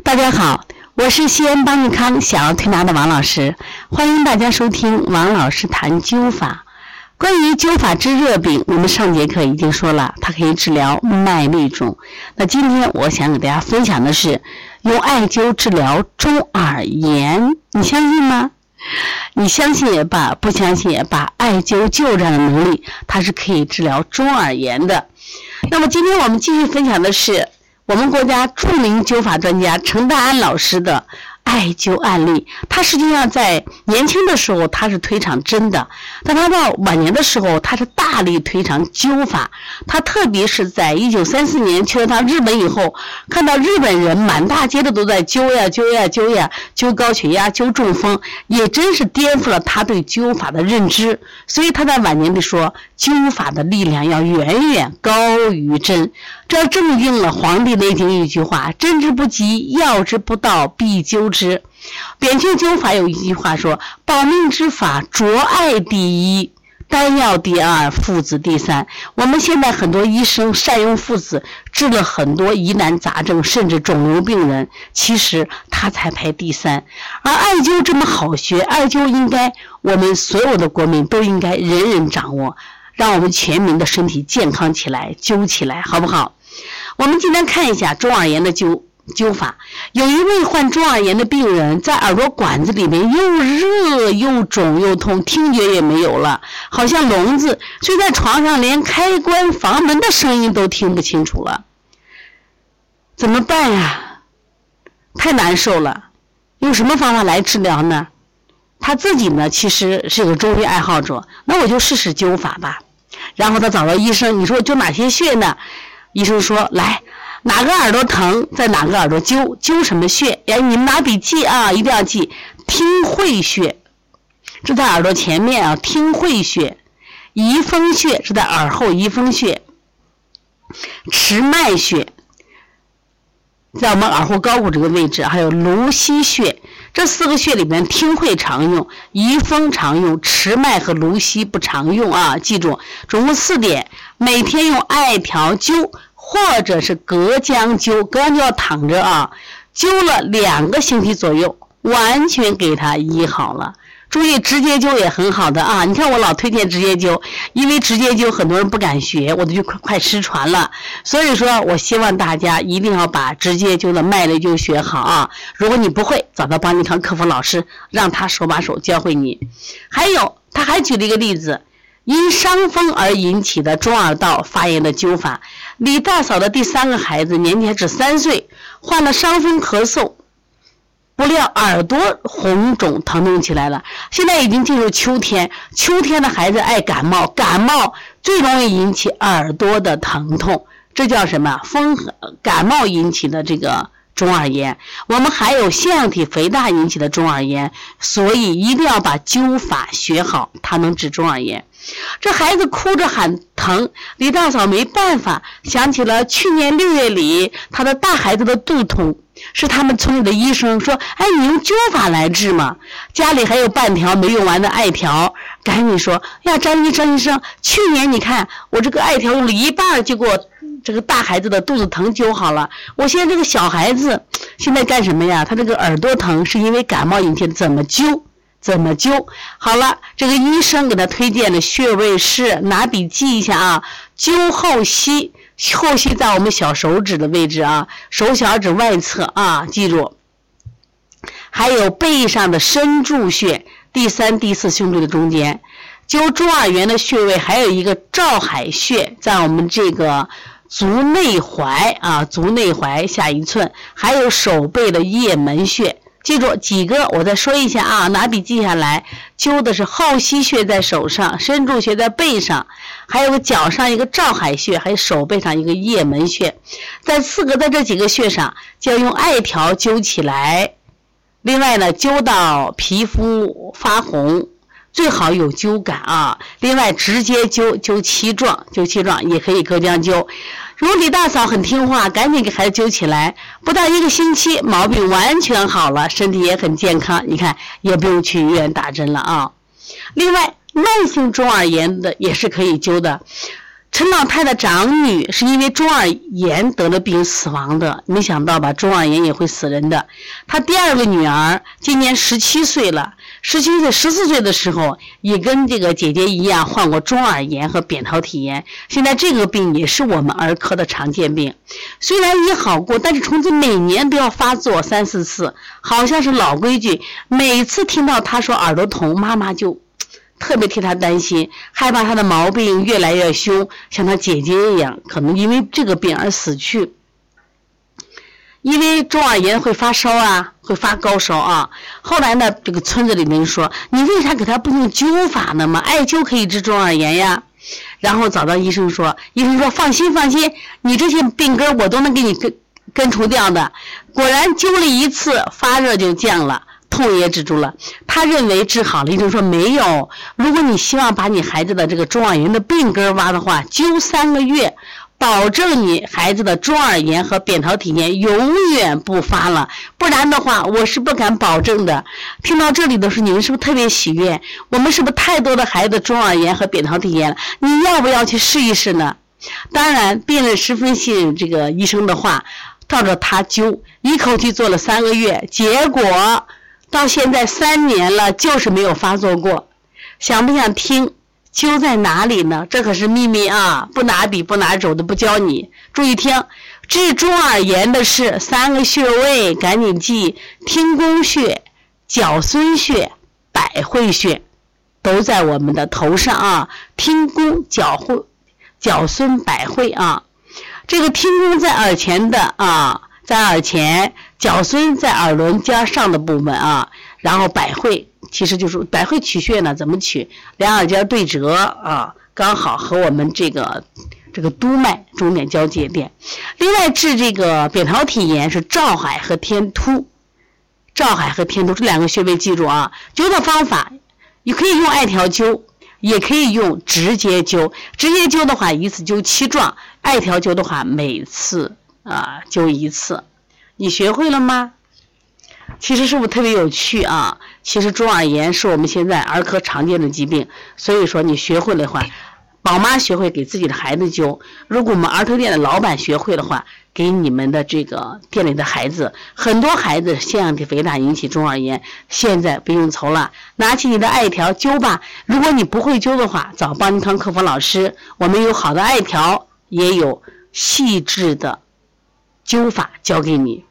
大家好，我是西安邦尼康小儿推拿的王老师，欢迎大家收听王老师谈灸法。关于灸法治热病，我们上节课已经说了，它可以治疗脉滤肿。那今天我想给大家分享的是用艾灸治疗中耳炎，你相信吗？你相信也罢，不相信也罢，艾灸就这样的能力，它是可以治疗中耳炎的。那么今天我们继续分享的是。我们国家著名灸法专家陈大安老师的。艾灸案例，他实际上在年轻的时候他是推崇针的，但他到晚年的时候，他是大力推崇灸法。他特别是在一九三四年去了趟日本以后，看到日本人满大街的都在灸呀灸呀灸呀，灸高血压、灸中风，也真是颠覆了他对灸法的认知。所以他在晚年的说，灸法的力量要远远高于针。这正应了《黄帝内经》一句话：“针之不及，药之不到，必灸之。”扁鹊灸法有一句话说：“保命之法，着艾第一，丹药第二，附子第三。”我们现在很多医生善用附子，治了很多疑难杂症，甚至肿瘤病人，其实他才排第三。而艾灸这么好学，艾灸应该我们所有的国民都应该人人掌握，让我们全民的身体健康起来，灸起来，好不好？我们今天看一下中耳炎的灸灸法。有一位患中耳炎的病人，在耳朵管子里面又热又肿又痛，听觉也没有了，好像聋子，睡在床上连开关房门的声音都听不清楚了。怎么办呀？太难受了。用什么方法来治疗呢？他自己呢，其实是个中医爱好者，那我就试试灸法吧。然后他找到医生，你说灸哪些穴呢？医生说：“来，哪个耳朵疼，在哪个耳朵灸，灸什么穴？哎，你们拿笔记啊，一定要记。听会穴，是在耳朵前面啊，听会穴；仪风穴是在耳后仪风穴；持脉穴在我们耳后高骨这个位置，还有颅溪穴。这四个穴里面，听会常用，仪风常用，池脉和芦溪不常用啊。记住，总共四点。”每天用艾条灸，或者是隔姜灸，隔姜灸要躺着啊，灸了两个星期左右，完全给它医好了。注意，直接灸也很好的啊。你看我老推荐直接灸，因为直接灸很多人不敢学，我都就快快失传了。所以说我希望大家一定要把直接灸的脉类就学好啊。如果你不会，找到邦尼康客服老师，让他手把手教会你。还有，他还举了一个例子。因伤风而引起的中耳道发炎的灸法。李大嫂的第三个孩子年纪只三岁，患了伤风咳嗽，不料耳朵红肿疼痛起来了。现在已经进入秋天，秋天的孩子爱感冒，感冒最容易引起耳朵的疼痛，这叫什么？风感冒引起的这个。中耳炎，我们还有腺样体肥大引起的中耳炎，所以一定要把灸法学好，它能治中耳炎。这孩子哭着喊疼，李大嫂没办法，想起了去年六月里他的大孩子的肚痛，是他们村里的医生说：“哎，你用灸法来治嘛。”家里还有半条没用完的艾条，赶紧说：“呀，张医生医生，去年你看我这个艾条用了一半，就给我。”这个大孩子的肚子疼灸好了，我现在这个小孩子现在干什么呀？他这个耳朵疼是因为感冒引起的，怎么灸？怎么灸？好了，这个医生给他推荐的穴位是，拿笔记一下啊，灸后溪，后溪在我们小手指的位置啊，手小指外侧啊，记住。还有背上的深柱穴，第三、第四胸椎的中间，灸中耳炎的穴位还有一个照海穴，在我们这个。足内踝啊，足内踝下一寸，还有手背的腋门穴，记住几个，我再说一下啊，拿笔记下来。灸的是后溪穴在手上，深柱穴在背上，还有个脚上一个照海穴，还有手背上一个腋门穴，在四个在这几个穴上，就要用艾条灸起来。另外呢，灸到皮肤发红。最好有灸感啊！另外，直接灸灸气壮，灸气壮也可以隔姜灸。如果李大嫂很听话，赶紧给孩子揪起来，不到一个星期，毛病完全好了，身体也很健康。你看，也不用去医院打针了啊。另外，慢性中耳炎的也是可以灸的。陈老太的长女是因为中耳炎得了病死亡的，没想到吧，中耳炎也会死人的。她第二个女儿今年十七岁了，十七岁、十四岁的时候也跟这个姐姐一样患过中耳炎和扁桃体炎，现在这个病也是我们儿科的常见病，虽然医好过，但是虫子每年都要发作三四次，好像是老规矩。每次听到她说耳朵疼，妈妈就。特别替他担心，害怕他的毛病越来越凶，像他姐姐一样，可能因为这个病而死去。因为中耳炎会发烧啊，会发高烧啊。后来呢，这个村子里面说：“你为啥给他不用灸法呢？嘛，艾灸可以治中耳炎呀。”然后找到医生说：“医生说放心放心，你这些病根我都能给你根根除掉的。”果然灸了一次，发热就降了。痛也止住了，他认为治好了。医生说没有。如果你希望把你孩子的这个中耳炎的病根挖的话，灸三个月，保证你孩子的中耳炎和扁桃体炎永远不发了。不然的话，我是不敢保证的。听到这里的时候，你们是不是特别喜悦？我们是不是太多的孩子中耳炎和扁桃体炎了？你要不要去试一试呢？当然，病人十分信任这个医生的话，照着他灸，一口气做了三个月，结果。到现在三年了，就是没有发作过。想不想听？灸在哪里呢？这可是秘密啊！不拿笔不拿纸的不教你。注意听，治中耳炎的是三个穴位，赶紧记：听宫穴、角孙穴、百会穴，都在我们的头上啊。听宫、角会、角孙、百会啊。这个听宫在耳前的啊。在耳前，角孙在耳轮尖上的部分啊，然后百会其实就是百会取穴呢，怎么取？两耳尖对折啊，刚好和我们这个这个督脉中点交界点。另外治这个扁桃体炎是照海和天突，照海和天突这两个穴位记住啊。灸的方法，你可以用艾条灸，也可以用直接灸。直接灸的话，一次灸七壮；艾条灸的话，每次。啊，灸一次，你学会了吗？其实是不是特别有趣啊？其实中耳炎是我们现在儿科常见的疾病，所以说你学会的话，宝妈学会给自己的孩子灸。如果我们儿童店的老板学会的话，给你们的这个店里的孩子，很多孩子腺样体肥大引起中耳炎，现在不用愁了，拿起你的艾条灸吧。如果你不会灸的话，找邦尼康客服老师，我们有好的艾条，也有细致的。灸法教给你。